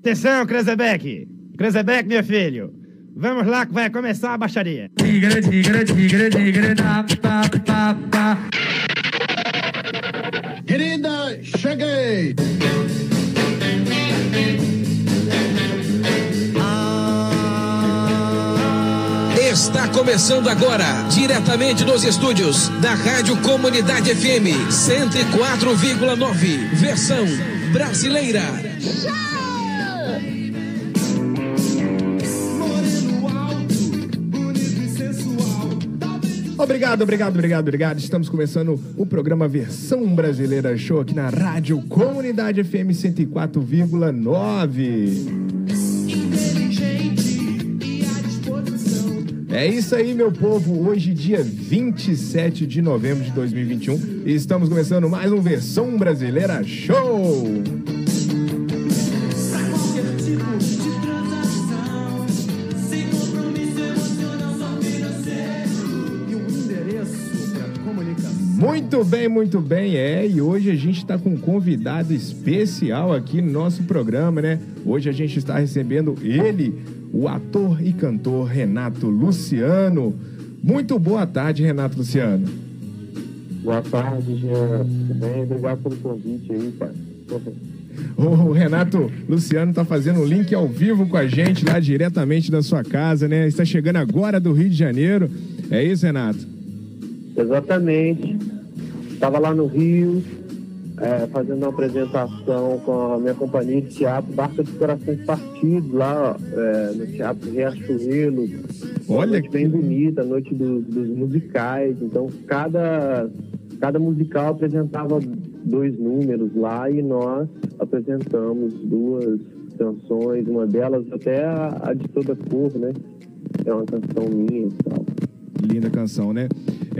Atenção, Krezebeck! Krezebeck, meu filho! Vamos lá que vai começar a baixaria. Tigre, tigre, tigre, tigre, da, pa, pa, pa. Querida, cheguei! Está começando agora, diretamente dos estúdios da Rádio Comunidade FM 104,9, versão brasileira. Obrigado, obrigado, obrigado, obrigado. Estamos começando o programa Versão Brasileira Show aqui na Rádio Comunidade FM 104,9. É isso aí, meu povo. Hoje, dia 27 de novembro de 2021, e estamos começando mais um Versão Brasileira Show. Muito bem, muito bem, é. E hoje a gente está com um convidado especial aqui no nosso programa, né? Hoje a gente está recebendo ele, o ator e cantor Renato Luciano. Muito boa tarde, Renato Luciano. Boa tarde, Jean. Tudo bem? Obrigado pelo convite aí, cara. O Renato Luciano está fazendo um link ao vivo com a gente lá diretamente da sua casa, né? Está chegando agora do Rio de Janeiro. É isso, Renato? Exatamente. Estava lá no Rio, é, fazendo uma apresentação com a minha companhia de teatro, Barca dos Corações Partidos, lá é, no Teatro Riachuelo. Olha noite bem bonita, a noite dos, dos musicais. Então, cada, cada musical apresentava dois números lá e nós apresentamos duas canções, uma delas até a, a de toda cor, né? É uma canção minha e tal. Linda canção, né?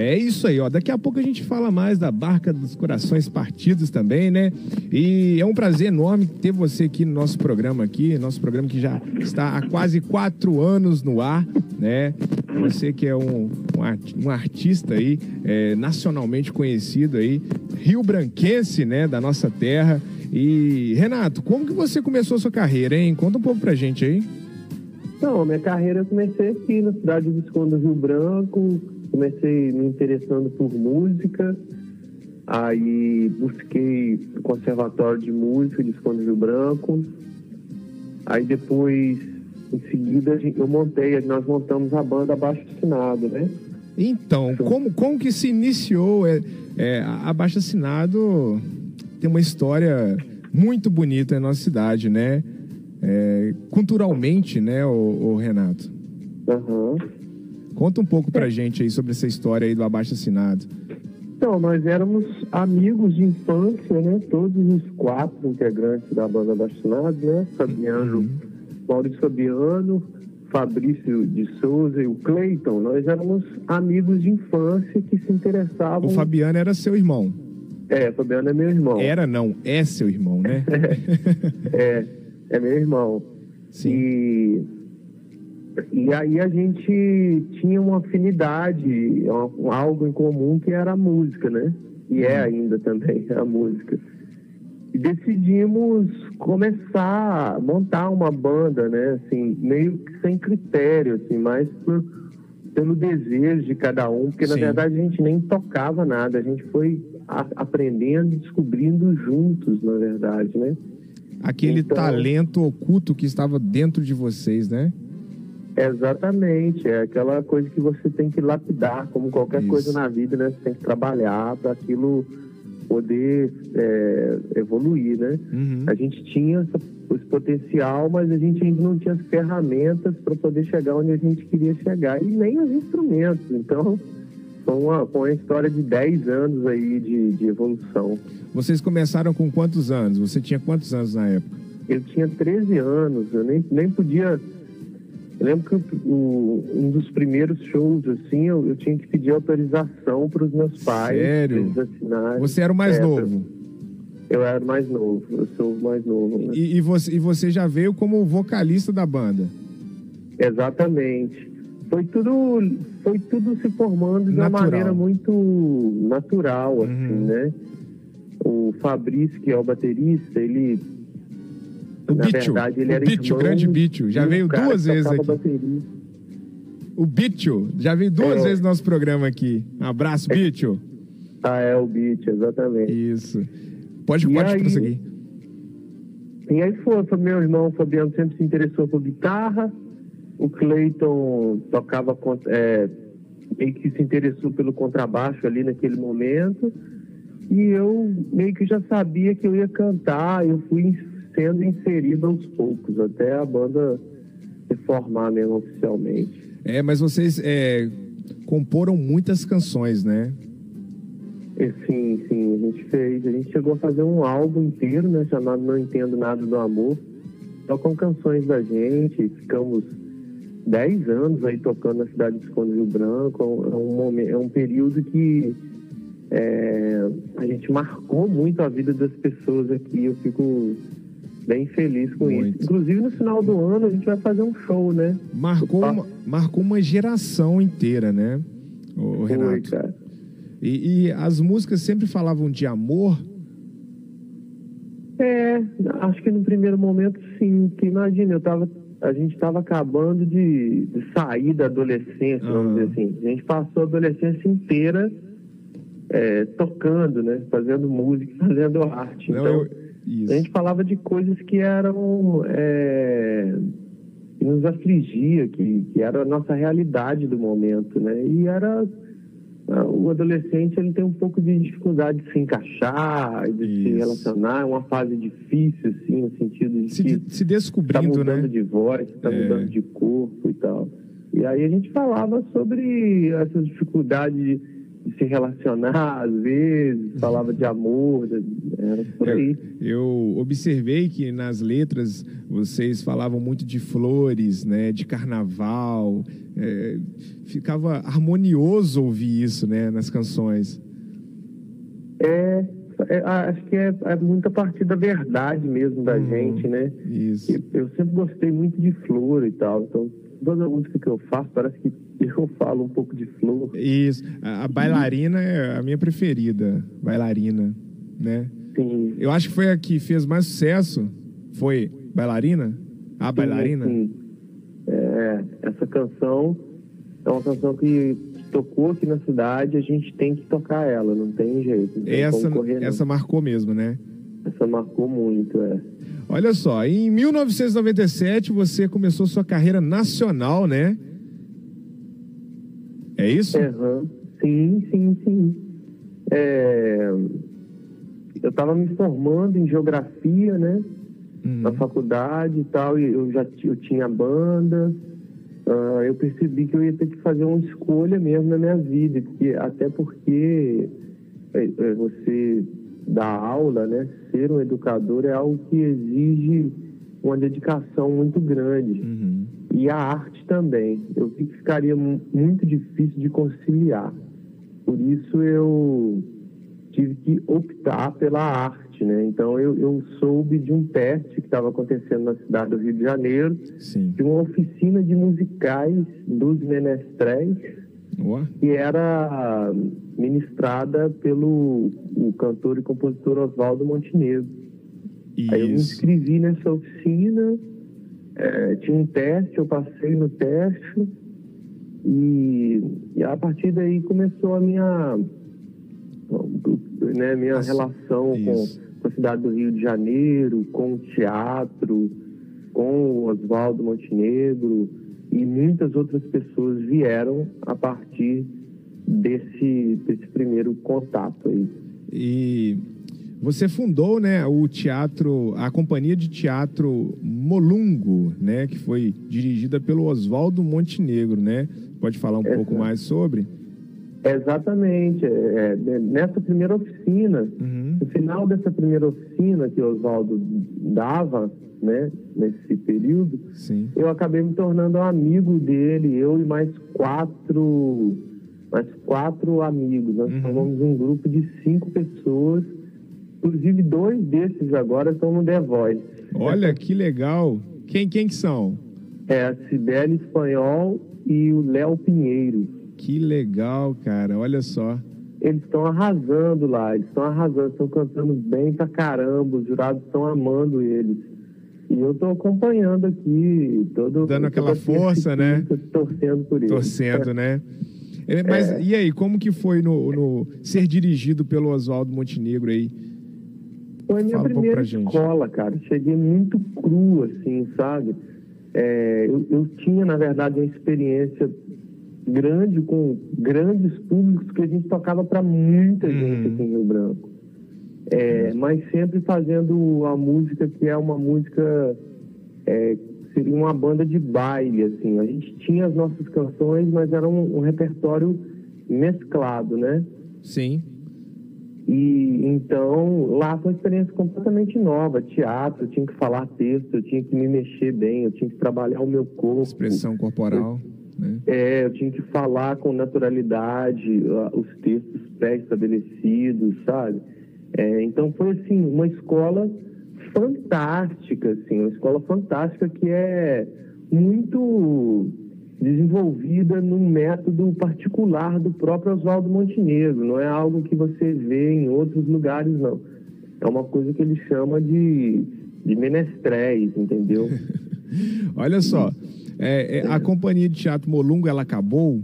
É isso aí, ó. Daqui a pouco a gente fala mais da Barca dos Corações Partidos também, né? E é um prazer enorme ter você aqui no nosso programa aqui, nosso programa que já está há quase quatro anos no ar, né? Você que é um, um, art- artista aí, é, nacionalmente conhecido aí, Rio Branquense, né? Da nossa terra. E, Renato, como que você começou a sua carreira, hein? Conta um pouco pra gente aí. Não, minha carreira eu comecei aqui na cidade do Visconde do Rio Branco, comecei me interessando por música, aí busquei o Conservatório de Música de Visconde do Rio Branco, aí depois, em seguida, eu montei, nós montamos a banda Abaixo Assinado, né? Então, como, como que se iniciou? É, é, a Abaixo Assinado tem uma história muito bonita na nossa cidade, né? É, culturalmente, né, o, Renato? Aham. Conta um pouco pra gente aí sobre essa história aí do Abaixo Assinado. Então, nós éramos amigos de infância, né? Todos os quatro integrantes da banda Bastinado, né? Fabiano, Maurício Fabiano, Fabrício de Souza e o Cleiton. Nós éramos amigos de infância que se interessavam. O Fabiano era seu irmão. É, Fabiano é meu irmão. Era não, é seu irmão, né? É, é meu irmão. Sim. E, e aí a gente tinha uma afinidade, algo em comum que era a música, né? E é ainda também a música. E decidimos começar a montar uma banda, né? Assim, meio que sem critério, assim, mais por, pelo desejo de cada um, porque na Sim. verdade a gente nem tocava nada, a gente foi a- aprendendo e descobrindo juntos, na verdade, né? Aquele Então- talento oculto que estava dentro de vocês, né? Exatamente, é aquela coisa que você tem que lapidar, como qualquer Isso. coisa na vida, né? Você tem que trabalhar para aquilo poder é, evoluir, né? Uhum. A gente tinha esse potencial, mas a gente ainda não tinha as ferramentas para poder chegar onde a gente queria chegar e nem os instrumentos. Então, foi uma, foi uma história de 10 anos aí de, de evolução. Vocês começaram com quantos anos? Você tinha quantos anos na época? Eu tinha 13 anos, eu nem, nem podia. Eu lembro que o- um dos primeiros shows, assim, eu, eu tinha que pedir autorização para os meus pais. Sério? Você era o mais É, novo. Eu era o mais novo, eu sou o mais novo. né? E, e você, e você já veio como vocalista da banda. Exatamente. Foi tudo, foi tudo se formando de uma Natural. maneira muito natural, assim, Uhum. né? O Fabrício, que é o baterista, ele O Na Bicho, verdade, ele o era Bicho, grande Bicho, já um veio duas vezes aqui. bateria. O Bicho, já veio duas É. vezes no nosso programa aqui. Abraço, Bicho. Ah, é o Beat, exatamente. Isso. Pode, E pode aí- prosseguir. E aí foi, meu irmão Fabiano sempre se interessou por guitarra. O Clayton tocava é, meio que se interessou pelo contrabaixo ali naquele momento. E eu meio que já sabia que eu ia cantar. Eu fui sendo inserido aos poucos até a banda se formar mesmo oficialmente. É, mas vocês é, comporam muitas canções, né? Sim, sim, a gente fez. A gente chegou a fazer um álbum inteiro, né? Chamado Não Entendo Nada do Amor. Só com canções da gente. Ficamos 10 anos aí tocando na cidade de Esconde Rio Branco. É um, momento, é um período que é, a gente marcou muito a vida das pessoas aqui. Eu fico bem feliz com Muito. isso. Inclusive, no final do ano, a gente vai fazer um show, né? Marcou Opa. uma, marcou uma geração inteira, né? O Foi, Renato. cara. E, e as músicas sempre falavam de amor. É, acho que no primeiro momento sim, porque imagina, eu tava, a gente estava acabando de, de sair da adolescência, vamos Aham. dizer assim. A gente passou a adolescência inteira é, tocando, né? Fazendo música, fazendo arte. Não, então, eu- isso. a gente falava de coisas que eram. É, que nos afligia, que, que era a nossa realidade do momento, né? E era. O adolescente ele tem um pouco de dificuldade de se encaixar, de se Isso. relacionar, é uma fase difícil, assim, no sentido de Se, que se está descobrindo, mudando né? de voz, está É. mudando de corpo e tal. E aí a gente falava sobre essas dificuldades de, de se relacionar, às vezes, falava de amor, era por aí. Eu observei que nas letras vocês falavam muito de flores, né? De carnaval. é, ficava harmonioso ouvir isso, né? Nas canções. É, é, acho que é, é muito a partir da verdade mesmo da Uhum. gente, né? Isso. Eu, eu sempre gostei muito de flor e tal, então toda música que eu faço parece que eu falo um pouco de flor. Isso. A, a bailarina é a minha preferida. Bailarina, né? Sim. Eu acho que foi a que fez mais sucesso. Foi bailarina? A bailarina? Sim. É, essa canção é uma canção que tocou aqui na cidade, a gente tem que tocar ela, não tem jeito. Não tem Essa, correr, essa marcou mesmo, né? essa marcou muito, é. Olha só, em 1997 você começou sua carreira nacional, né? É isso? Aham. Sim, sim, sim. É, Eu estava me formando em geografia, né? Hum. na faculdade e tal, e eu já eu tinha banda. Ah, eu percebi que eu ia ter que fazer uma escolha mesmo na minha vida, porque, até porque é, é, você dar aula, né, ser um educador é algo que exige uma dedicação muito grande. Uhum. E a arte também. Eu vi que ficaria mu- muito difícil de conciliar. Por isso eu tive que optar pela arte, né? Então eu, eu soube de um teste que estava acontecendo na cidade do Rio de Janeiro, Sim. de uma oficina de musicais dos menestréis, Ó, que era ministrada pelo o cantor e compositor Oswaldo Montenegro. Aí eu me isso. inscrevi nessa oficina, eh, tinha um teste, eu passei no teste e, e a partir daí começou a minha, né, minha Nossa, relação com, com a cidade do Rio de Janeiro, com o teatro, com o Oswaldo Montenegro e muitas outras pessoas vieram a partir desse, desse primeiro contato aí. E você fundou, né, o teatro, a companhia de teatro Molungo, né, que foi dirigida pelo Oswaldo Montenegro, né? Pode falar um pouco mais sobre? Exatamente. É, é, nessa primeira oficina, Uhum. no final dessa primeira oficina que o Oswaldo dava, né, nesse período, Sim. eu acabei me tornando um amigo dele, eu e mais quatro, mais quatro amigos. Nós Uhum. formamos um grupo de cinco pessoas. Inclusive, dois desses agora estão no The Voice. Olha que legal. Quem quem que são? É a Cibele Espanhol e o Léo Pinheiro. Que legal, cara. Olha só. Eles estão arrasando lá, eles estão arrasando, estão cantando bem pra caramba, os jurados estão amando eles. E eu tô acompanhando aqui, todo, Dando aquela força, né? Torcendo por ele. Torcendo, né? É, Mas e aí, como que foi no, no ser dirigido pelo Oswaldo Montenegro aí? Foi a minha Fala primeira escola, cara. Cheguei muito cru, assim, sabe? É, eu, eu tinha, na verdade, uma experiência grande com grandes públicos que a gente tocava para muita Uhum. gente aqui em Rio Branco. É, mas sempre fazendo a música que é uma música é, seria uma banda de baile assim a gente tinha as nossas canções mas era um, um repertório mesclado né Sim. E então lá foi uma experiência completamente nova teatro eu tinha que falar texto eu tinha que me mexer bem eu tinha que trabalhar o meu corpo Expressão corporal, né? é, eu tinha que falar com naturalidade os textos pré-estabelecidos, sabe? É, então foi assim uma escola fantástica, assim, uma escola fantástica que é muito desenvolvida num método particular do próprio Oswaldo Montenegro. Não é algo que você vê em outros lugares, não. É uma coisa que ele chama de, de menestréis, entendeu? Olha só, é, é, a companhia de teatro Molungo, ela acabou?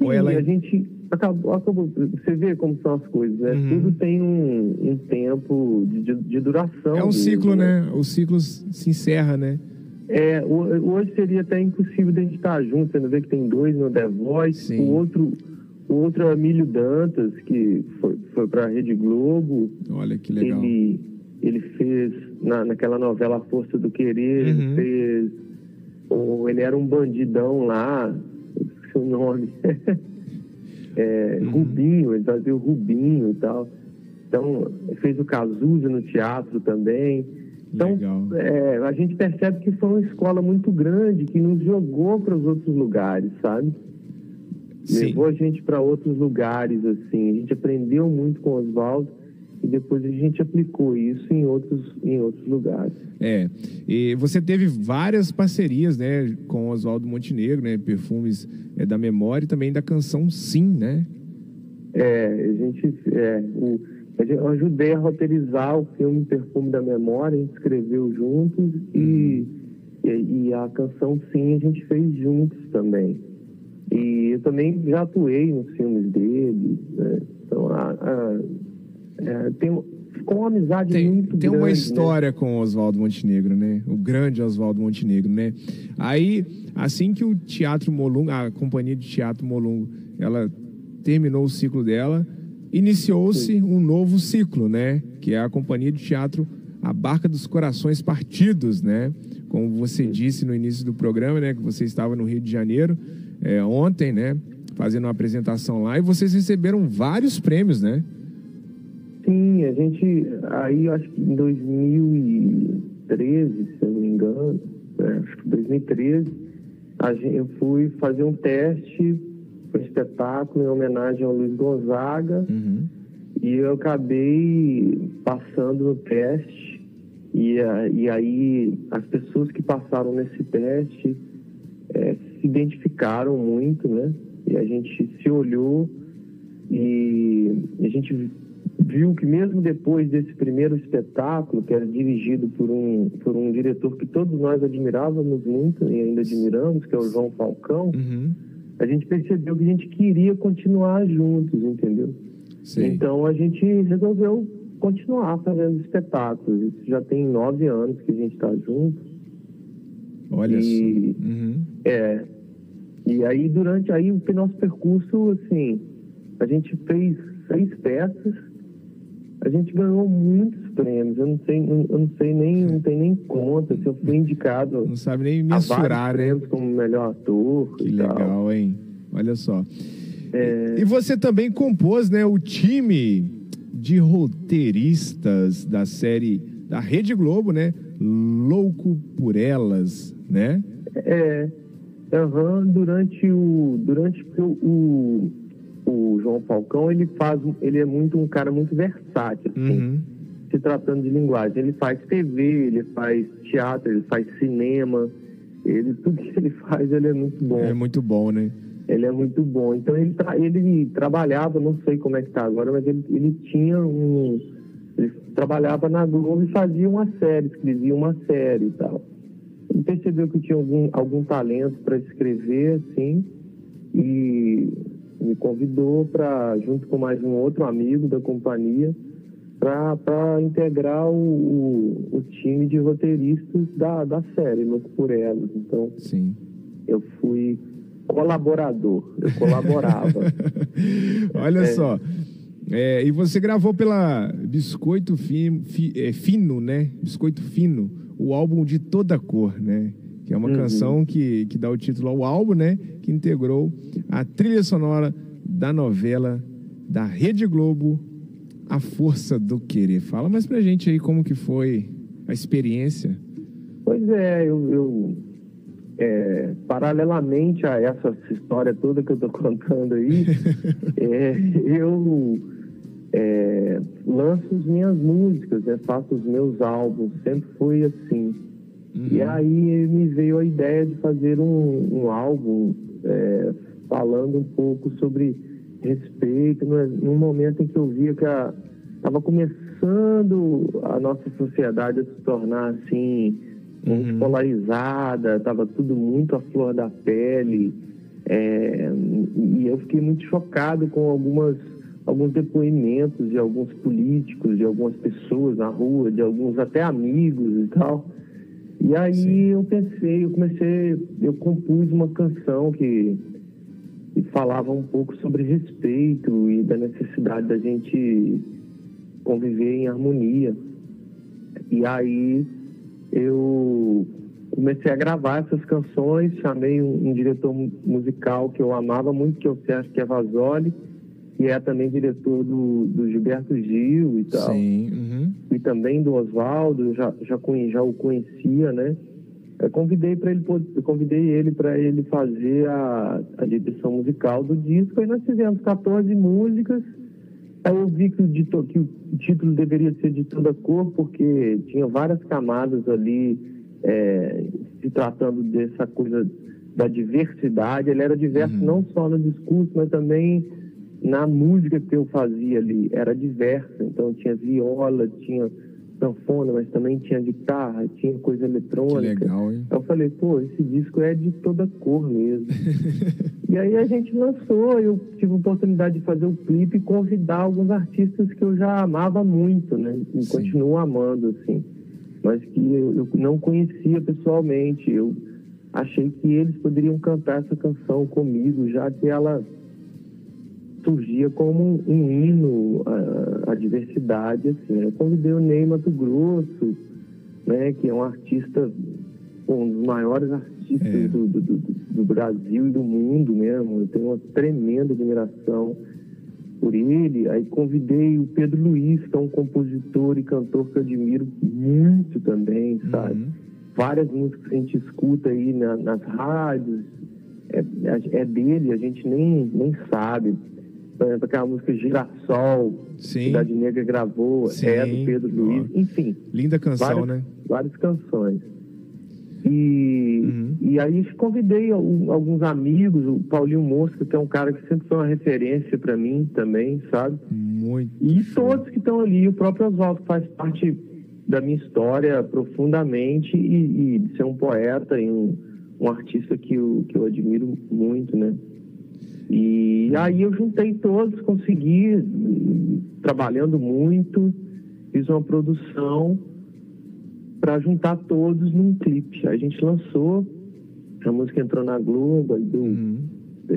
Ou Sim, ela... a gente acabou, acabou. Você vê como são as coisas, né? Uhum. Tudo tem um, um tempo de, de- duração. É um mesmo, ciclo, né? O ciclo se encerra, né? É, ho- hoje seria até impossível da gente estar junto. Você não vê que tem dois no The Voice, Sim. o outro, o outro é Emílio Dantas, que foi, foi para a Rede Globo. Olha que legal. Ele, ele fez na, naquela novela A Força do Querer, Uhum. ele fez. o- ele era um bandidão lá, eu esqueci o nome. É, Uhum. Rubinho, ele fazia o Rubinho e tal. Então, fez o Cazuza no teatro também. Então, é, a gente percebe que foi uma escola muito grande que nos jogou para os outros lugares, sabe? Sim. Levou a gente para outros lugares, assim. A gente aprendeu muito com o Oswaldo e depois a gente aplicou isso em outros, em outros lugares. É. E você teve várias parcerias, né, com o Oswaldo Montenegro, né? Perfumes é, da Memória e também da canção Sim, né? É, a gente, é, o, eu ajudei a roteirizar o filme Perfume da Memória, a gente escreveu juntos e, e, e a canção Sim a gente fez juntos também. E eu também já atuei nos filmes dele, né? Então, a, a- é, tem, ficou uma amizade Tem, muito tem uma grande, né? história com o Oswaldo Montenegro, né? O grande Oswaldo Montenegro, né? Aí, assim que o Teatro Molungo, a companhia de Teatro Molungo, ela terminou o ciclo dela, iniciou-se um novo ciclo, né? Que é a companhia de teatro A Barca dos Corações Partidos, né? Como você disse no início do programa, né? Que você estava no Rio de Janeiro é, ontem, né? Fazendo uma apresentação lá e vocês receberam vários prêmios, né? Sim, a gente, aí eu acho que em 2013, se eu não me engano, é, acho que 2013, a gente, eu fui fazer um teste para espetáculo em homenagem ao Luiz Gonzaga Uhum. e eu acabei passando no teste e, a- e aí as pessoas que passaram nesse teste eh, se identificaram muito, né? E a gente se olhou e a gente viu que mesmo depois desse primeiro espetáculo, que era dirigido por um, por um diretor que todos nós admirávamos muito e ainda admiramos, que é o João Falcão, Uhum. A gente percebeu que a gente queria continuar juntos, entendeu? Sei. Então a gente resolveu continuar fazendo espetáculos. Isso já tem nove anos que a gente está junto. Olha e- só. Uhum. É. E aí durante aí o nosso percurso, assim, a gente fez seis peças, a gente ganhou muitos prêmios. Eu não sei, eu não sei nem, não tem nem conta. Se eu fui indicado Não sabe nem mensurar, né? como melhor ator. Que e tal. legal, hein? Olha só. É. E você também compôs, né, o time de roteiristas da série da Rede Globo, né? Louco por Elas, né? É, aham, durante o durante o, o, o João Falcão ele faz ele é muito um cara muito versátil assim, Uhum. Se tratando de linguagem ele faz TV ele faz teatro ele faz cinema ele tudo que ele faz ele é muito bom É muito bom, né? ele é muito bom então ele tra- ele trabalhava não sei como é que tá agora mas ele, ele tinha um Ele trabalhava na Globo e fazia uma série, escrevia uma série e tal. Ele percebeu que tinha algum, algum talento para escrever, assim, e me convidou para, junto com mais um outro amigo da companhia, para integrar o, o, o, time de roteiristas da, da série, Louco por Elas. Então, Sim. eu fui colaborador, eu colaborava. Olha É. só. É, e você gravou pela Biscoito Fino, fi- é, Fino, né? Biscoito Fino, o álbum de toda cor, né? Que é uma Uhum. canção que, que dá o título ao álbum, né? Que integrou a trilha sonora da novela da Rede Globo, A Força do Querer. Fala mais pra gente aí como que foi a experiência. Pois é, eu, eu, é, paralelamente a essa história toda que eu tô contando aí, é, eu é, lanço as minhas músicas, né, faço os meus álbuns, sempre foi assim. E aí me veio a ideia de fazer um, um álbum é, falando um pouco sobre respeito, no- num momento em que eu via que estava começando a nossa sociedade a se tornar assim, muito polarizada, estava tudo muito à flor da pele. é, e eu fiquei muito chocado com algumas alguns depoimentos de alguns políticos, de algumas pessoas na rua, de alguns até amigos e tal. E aí eu pensei, eu comecei, eu compus uma canção que, que falava um pouco sobre respeito e da necessidade da gente conviver em harmonia. E aí eu comecei a gravar essas canções, chamei um, um diretor mu- musical que eu amava muito, que é o Sérgio Cavazoli, que é também diretor do, do Gilberto Gil e tal Sim. uhum. e também do Oswaldo, eu já, já, já o conhecia, né? Eu convidei para ele, convidei ele para ele fazer a, a direção musical do disco, e nós fizemos 14 músicas. Aí eu vi que o, que o título deveria ser de toda cor, porque tinha várias camadas ali é, se tratando dessa coisa da diversidade. Ele era diverso não só no discurso, mas também na música que eu fazia ali. Era diversa, então tinha viola, tinha sanfona, mas também tinha guitarra, tinha coisa Que eletrônica. legal, hein? Eu falei, pô, esse disco é de toda cor mesmo. e aí a gente lançou, eu tive a oportunidade de fazer o clipe e convidar alguns artistas que eu já amava muito, né? E Sim. continuo amando, assim. Mas que eu, eu não conhecia pessoalmente. Eu achei que eles poderiam cantar essa canção comigo, já que ela surgia como um, hino à, à diversidade, assim. Eu convidei o Ney Mato Grosso, né, que é um artista, um dos maiores artistas É. do, do, do, do Brasil e do mundo mesmo. Eu tenho uma tremenda admiração por ele. Aí convidei o Pedro Luiz, que é um compositor e cantor que eu admiro muito também, sabe? Uhum. Várias músicas que a gente escuta aí na- nas rádios, é, é dele, a gente nem, nem sabe. Por exemplo, aquela música Girassol, que Sim. Cidade Negra gravou, Sim. é do Pedro Luiz, enfim Linda canção, várias, né? várias canções. E, Uhum. e aí convidei al- alguns amigos, o Paulinho Mosca, que é um cara que sempre foi uma referência para mim também, sabe? Muito. E todos que estão ali, o próprio Oswaldo faz parte da minha história profundamente e, e de ser um poeta e um, um artista que eu, que eu admiro muito, né? E aí eu juntei todos, consegui, hum, trabalhando muito, fiz uma produção para juntar todos num clipe. A gente lançou, a música entrou na Globo, aí Uhum.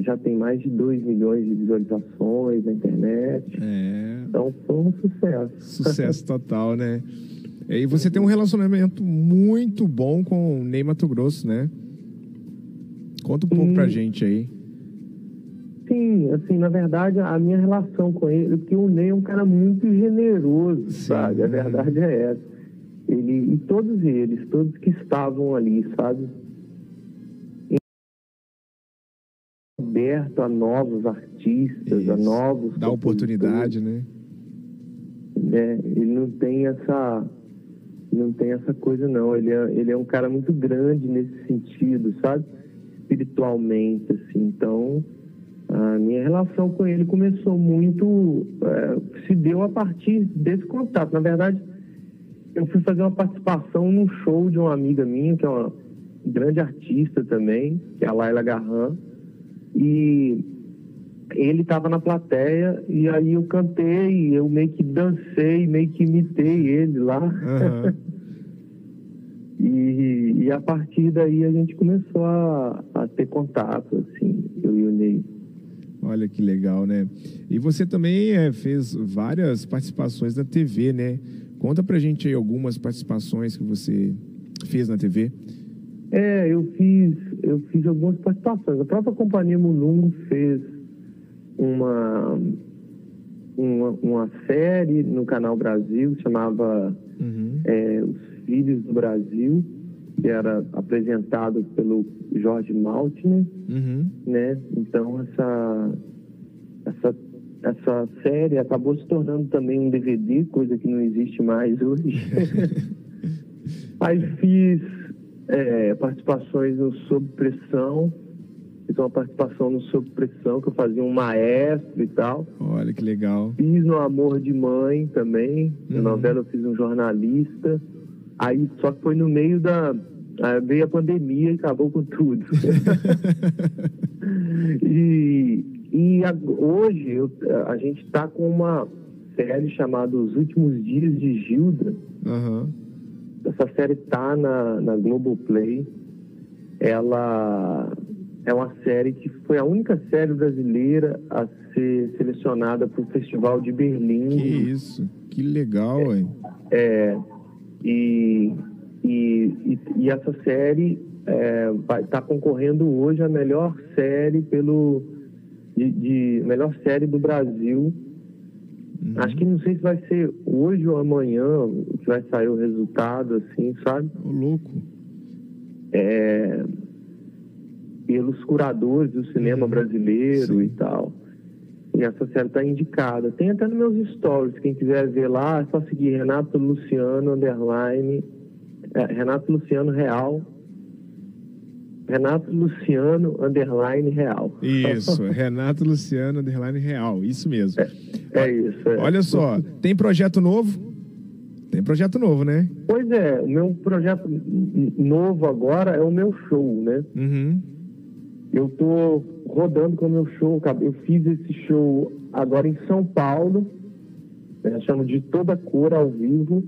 já tem mais de 2 milhões de visualizações na internet. É. Então foi um sucesso. Sucesso total, né? E você tem um relacionamento muito bom com o Ney Mato Grosso, né? Conta um pouco Sim. pra gente aí. Sim, assim, na verdade, a minha relação com ele, porque o Ney é um cara muito generoso, Sim. sabe? A verdade é essa. Ele, e todos eles, todos que estavam ali, sabe? Aberto a novos artistas, a Isso. novos. Dá oportunidade, né? né? Ele não tem essa não tem essa coisa não. Ele é, ele é um cara muito grande nesse sentido, sabe? Espiritualmente, assim. Então A minha relação com ele começou muito, é, se deu a partir desse contato. Na verdade, eu fui fazer uma participação num show de uma amiga minha, que é uma grande artista também, que é a Laila Garran. E ele estava na plateia e aí eu cantei, eu meio que dancei, meio que imitei ele lá. Aham. E, e a partir daí a gente começou a, a ter contato, assim, eu e o Ney. Olha que legal, né? E você também é, fez várias participações na TV, né? Conta pra gente aí algumas participações que você fez na TV. É, eu fiz, eu fiz algumas participações. A própria Companhia Mulungu fez uma, uma, uma série no Canal Brasil, chamava Uhum. é, Os Filhos do Brasil, que era apresentado pelo Jorge Maltner. Uhum. né? Então essa essa essa série acabou se tornando também um DVD, coisa que não existe mais hoje. Aí fiz é, participações no Sob Pressão, fiz uma participação no Sob Pressão, que eu fazia um maestro e tal. Olha que legal. Fiz no Amor de Mãe também, na Uhum. novela eu fiz um jornalista. Aí só que foi no meio da. aí veio a pandemia e acabou com tudo. e e a- hoje eu- a gente está com uma série chamada Os Últimos Dias de Gilda. Aham. Essa série tá na, na Globoplay. Ela é uma série que foi a única série brasileira a ser selecionada para o Festival de Berlim. Que isso. Que legal, hein? É, e, e, e, e essa série está concorrendo hoje a melhor série pelo de, de- melhor série do Brasil. Uhum. Acho que não sei se vai ser hoje ou amanhã que vai sair o resultado, assim, sabe? Ô, louco. É, pelos curadores do cinema Uhum. brasileiro Sim. e tal. E essa série está indicada. Tem até nos meus stories, quem quiser ver lá, é só seguir Renato Luciano underline, é, Renato Luciano Real. Renato Luciano underline Real. Isso, Renato Luciano, underline real. Isso mesmo. É isso. é. Olha só, tem projeto novo? Tem projeto novo, né? Pois é, o meu projeto novo agora é o meu show, né? Uhum. Eu tô rodando com o meu show, eu fiz esse show agora em São Paulo, né, chama de Toda Cor ao vivo.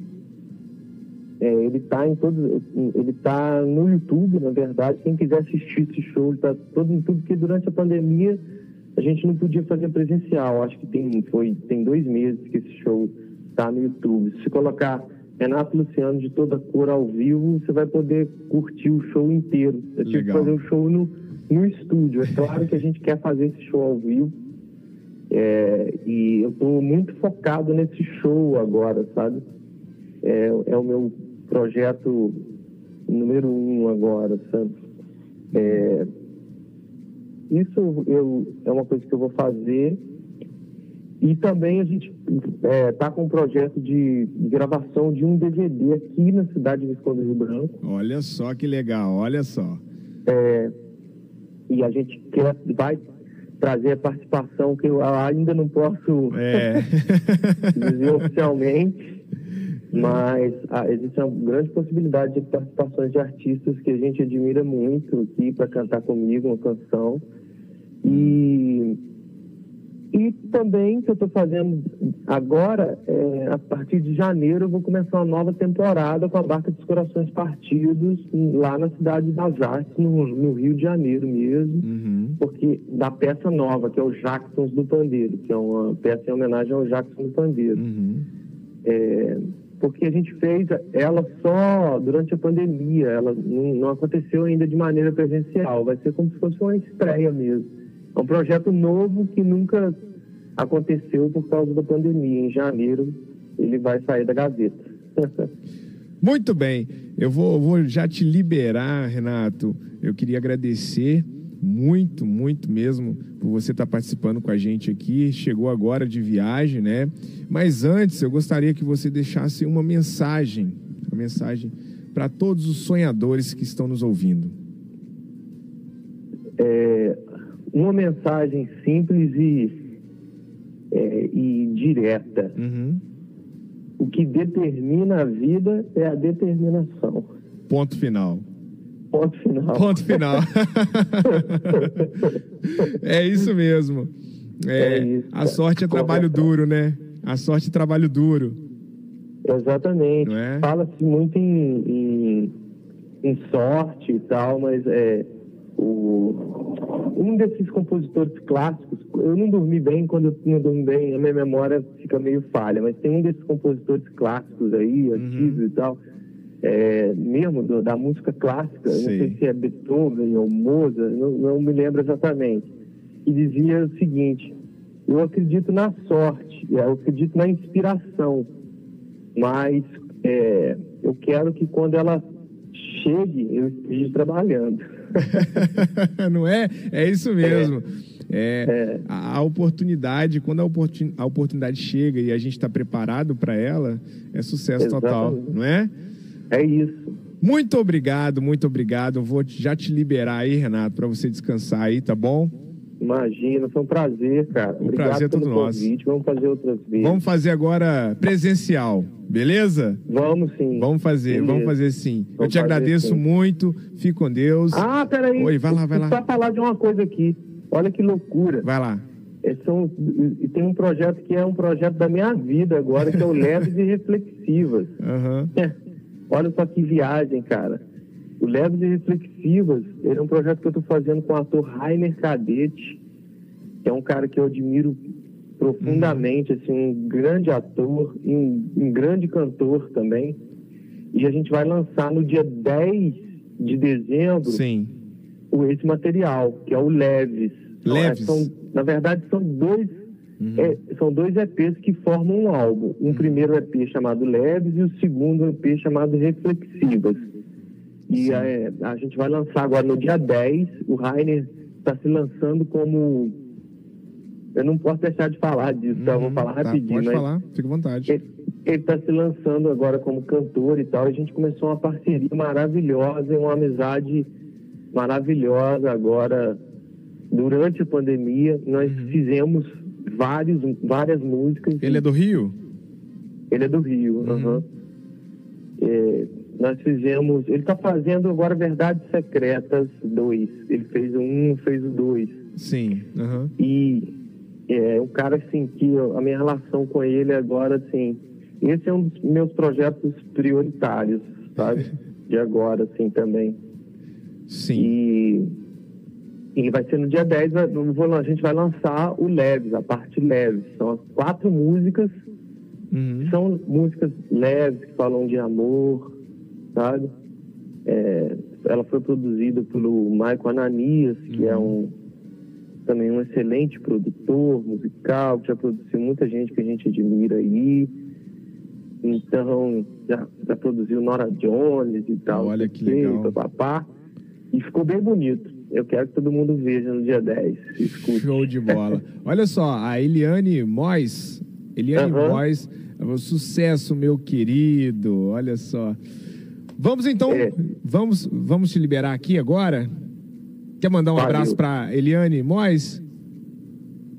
É, ele tá em todos, ele tá no YouTube, na verdade. Quem quiser assistir esse show, ele tá todo em tudo, porque durante a pandemia a gente não podia fazer presencial. Acho que tem, foi, tem dois meses que esse show tá no YouTube. Se colocar Renato Luciano de toda cor ao vivo, você vai poder curtir o show inteiro. Eu tive que Legal. fazer o show no, no estúdio. É claro que a gente quer fazer esse show ao vivo. É, e eu estou muito focado nesse show agora, sabe? É, é o meu projeto número um agora, sabe? É, isso eu, é uma coisa que eu vou fazer. E também a gente está com um projeto de, de gravação de um DVD aqui na cidade de Visconde do Rio Branco. Olha só que legal, olha só. É, e a gente quer, vai trazer a participação que eu ainda não posso É. dizer oficialmente, mas ah, existe uma grande possibilidade de participações de artistas que a gente admira muito aqui para cantar comigo uma canção. E, e também que eu estou fazendo agora, é, a partir de janeiro, eu vou começar uma nova temporada com a Barca dos Corações Partidos, lá na cidade das Artes, no, no Rio de Janeiro mesmo Uhum. porque da peça nova, que é o Jacksons do Pandeiro, que é uma peça em homenagem ao Jackson do Pandeiro. Uhum. É, porque a gente fez ela só durante a pandemia, ela não, não aconteceu ainda de maneira presencial, vai ser como se fosse uma estreia mesmo. É um projeto novo que nunca aconteceu por causa da pandemia. Em janeiro ele vai sair da gaveta. Muito bem, eu vou, vou já te liberar, Renato. Eu queria agradecer muito, muito mesmo por você estar participando com a gente aqui. Chegou agora de viagem, né? Mas antes, eu gostaria que você deixasse uma mensagem, uma mensagem para todos os sonhadores que estão nos ouvindo. É, uma mensagem simples e, é, e direta. Uhum. O que determina a vida é a determinação. Ponto final. Ponto final. Ponto final. é isso mesmo. É, É isso, a sorte é trabalho duro, né? A sorte é trabalho duro. Exatamente. É? Fala-se muito em, em, em sorte e tal, mas é, o, um desses compositores clássicos, eu não dormi bem, quando eu não dormi bem, a minha memória fica meio falha, mas tem um desses compositores clássicos aí, antigos e tal, é, mesmo do- da música clássica, eu não Sei. sei se é Beethoven ou Mozart, não, não me lembro exatamente, que dizia o seguinte, eu acredito na sorte, eu acredito na inspiração, mas é, eu quero que quando ela chegue, eu esteja trabalhando. Não é? É isso mesmo. É, É. A, oportunidade, quando a, oportun- a oportunidade chega e a gente está preparado para ela, é sucesso total, Exatamente. não é? É isso. Muito obrigado, muito obrigado. Vou já te liberar aí, Renato, para você descansar aí, tá bom? Imagina, foi um prazer, cara. O Obrigado prazer é todo nosso. convite. Vamos fazer outras vezes. Vamos fazer agora presencial, beleza? Vamos sim. Vamos fazer, Beleza. vamos fazer sim. Eu Vamos te fazer agradeço sim. muito. Fique com Deus. Ah, peraí. Oi, vai lá, vai lá. Só falar de uma coisa aqui. Olha que loucura. Vai lá. É, são- e tem um projeto que é um projeto da minha vida agora, que é o Leves e Reflexivas. Aham. Olha só que viagem, cara. O Leves e Reflexivas, é um projeto que eu estou fazendo com o ator Rainer Cadete, que é um cara que eu admiro profundamente, assim, um grande ator e um, um grande cantor também. E a gente vai lançar no dia 10 de dezembro Sim. o- esse material, que é o Leves. Então, é, Leves. são- na verdade, são dois, é, são dois EPs que formam um álbum. Um primeiro EP chamado Leves e o segundo EP chamado Reflexivas. E é, a gente vai lançar agora no dia 10. O Rainer está se lançando como. Eu não posso deixar de falar disso, tá? Eu vou falar Tá, rapidinho. pode mas falar, fica à vontade. ele está se lançando agora como cantor e tal. A gente começou uma parceria maravilhosa uma amizade maravilhosa agora. Durante a pandemia, nós fizemos vários, várias músicas. Ele é do Rio? Ele é do Rio. aham. É, nós fizemos. Ele está fazendo agora Verdades Secretas 2. Ele fez o 1, fez o 2. Sim. Aham. E é um cara assim que a minha relação com ele agora, assim, esse é um dos meus projetos prioritários, sabe? De agora, assim, também. Sim. E, e vai ser no dia 10, vai- eu vou- a gente vai lançar o Leves, a parte Leves. São as quatro músicas, Uhum. são músicas leves, que falam de amor, sabe? É, ela foi produzida pelo Michael Ananias, que é um também um excelente produtor musical, que já produziu muita gente que a gente admira aí. Então, já, já produziu Nora Jones e tal. Olha que sei, legal. papapá. E ficou bem bonito. Eu quero que todo mundo veja no dia 10. Escute. Show de bola. Olha só, a Eliane Mois. Eliane Aham. Mois. é Sucesso, meu querido. Olha só. Vamos então. É. Vamos, vamos te liberar aqui agora? Quer mandar um Valeu. abraço para Eliane Mois?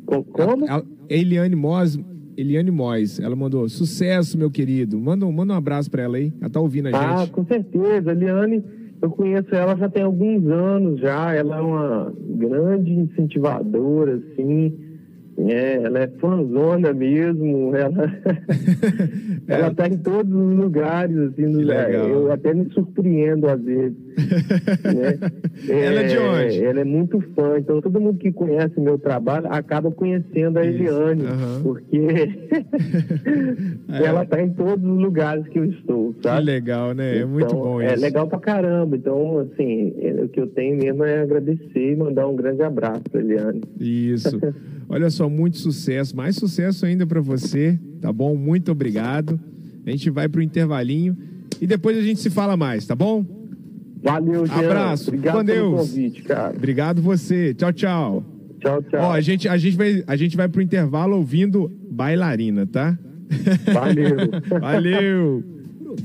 Co- Como? A- a- Eliane Mois. Eliane Mois, ela mandou sucesso, meu querido. Manda, um- manda um abraço pra ela aí. Ela tá ouvindo a Ah, gente. com certeza. A Liane, eu conheço ela já tem alguns anos já. Ela é uma grande incentivadora, assim. É, ela é fãzona mesmo. Ela, ela tá em todos os lugares, assim. no- legal. Eu até me surpreendo às vezes. né? Ela é de onde? Ela é muito fã. Então, todo mundo que conhece meu trabalho acaba conhecendo a Eliane. aham. Porque ela tá em todos os lugares que eu estou, Que sabe? legal, né? É muito Então, bom É isso. legal pra caramba. Então, assim, é- o que eu tenho mesmo é agradecer e mandar um grande abraço pra Eliane. Isso. Olha só, muito sucesso. Mais sucesso ainda pra você, tá bom? Muito obrigado. A gente vai pro intervalinho e depois a gente se fala mais, tá bom? Valeu, Jean. Abraço. Obrigado Com pelo Deus. convite, cara. Obrigado você. Tchau, tchau. Tchau, tchau. Ó, a gente, a, gente vai, a gente vai pro intervalo ouvindo bailarina, tá? Valeu. Valeu.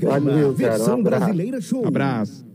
Valeu, cara. Um Versão abraço. Brasileira Show. Abraço.